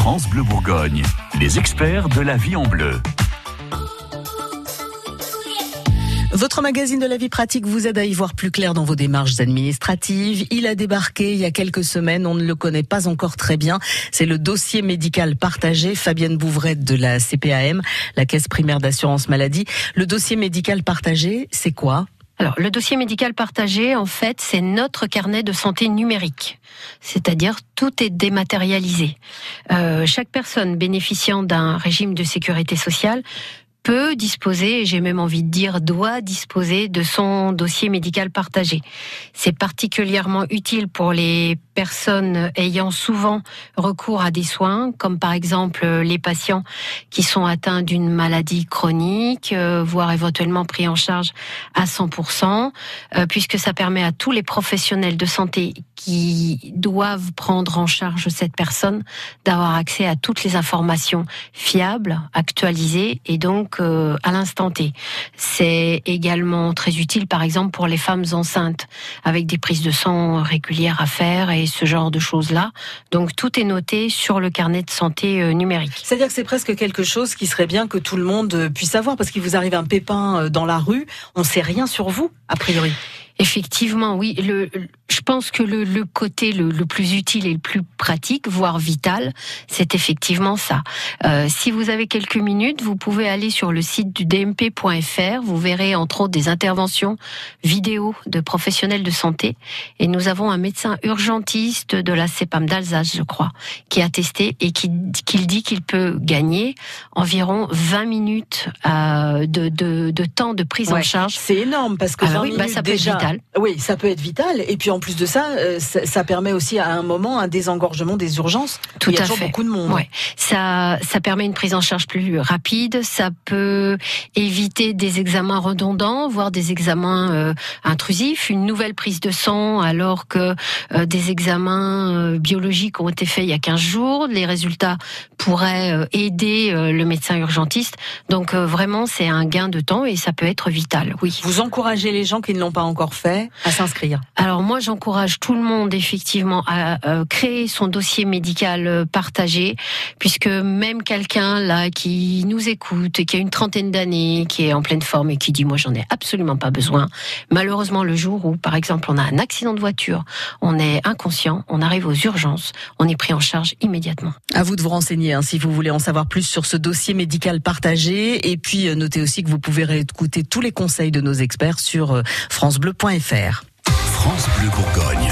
France Bleu Bourgogne, les experts de la vie en bleu. Votre magazine de la vie pratique vous aide à y voir plus clair dans vos démarches administratives. Il a débarqué il y a quelques semaines, on ne le connaît pas encore très bien. C'est le dossier médical partagé. Fabienne Bouvrette de la CPAM, la Caisse primaire d'assurance maladie. Le dossier médical partagé, c'est quoi? Alors, le dossier médical partagé, en fait, c'est notre carnet de santé numérique. C'est-à-dire, tout est dématérialisé. Euh, chaque personne bénéficiant d'un régime de sécurité sociale peut disposer, et j'ai même envie de dire doit disposer de son dossier médical partagé. C'est particulièrement utile pour les personnes ayant souvent recours à des soins, comme par exemple les patients qui sont atteints d'une maladie chronique, euh, voire éventuellement pris en charge à 100%, euh, puisque ça permet à tous les professionnels de santé qui doivent prendre en charge cette personne d'avoir accès à toutes les informations fiables, actualisées et donc euh, à l'instant T. C'est également très utile, par exemple, pour les femmes enceintes, avec des prises de sang régulières à faire et ce genre de choses-là. Donc tout est noté sur le carnet de santé euh, numérique. C'est-à-dire que c'est presque quelque chose qui serait bien que tout le monde euh, puisse savoir, parce qu'il vous arrive un pépin dans la rue, on ne sait rien sur vous, a priori. Effectivement, oui. Le, je pense que le, le côté le, le, plus utile et le plus pratique, voire vital, c'est effectivement ça. Euh, si vous avez quelques minutes, vous pouvez aller sur le site du dmp.fr. Vous verrez entre autres des interventions vidéo de professionnels de santé. Et nous avons un médecin urgentiste de la CEPAM d'Alsace, je crois, qui a testé et qui, qui dit qu'il peut gagner environ 20 minutes euh, de, de, de, temps de prise en charge. C'est énorme parce que ah oui, bah, ça peut déjà, être vital. Oui, ça peut être vital. Et puis en plus de ça, euh, ça, ça, permet aussi à un moment un désengorgement des urgences. Tout il y a à toujours fait. beaucoup de monde. Ouais. Ça, ça permet une prise en charge plus rapide. Ça peut éviter des examens redondants, voire des examens euh, intrusifs. Une nouvelle prise de sang alors que euh, des examens euh, biologiques ont été faits il y a 15 jours. Les résultats pourraient euh, aider le médecin urgentiste. Donc vraiment, c'est un gain de temps et ça peut être vital. Oui. Vous encouragez les gens qui ne l'ont pas encore fait à s'inscrire? Alors moi, j'encourage tout le monde effectivement à euh, créer son dossier médical euh, partagé, puisque même quelqu'un là qui nous écoute et qui a une trentaine d'années, qui est en pleine forme et qui dit moi j'en ai absolument pas besoin, malheureusement le jour où par exemple on a un accident de voiture, on est inconscient, on arrive aux urgences, on est pris en charge immédiatement. À vous de vous renseigner hein, si vous voulez en savoir plus sur ce dossier médical partagé, et puis euh, notez aussi que vous pouvez réécouter tous les conseils de nos experts sur francebleu.fr. France Bleu Bourgogne.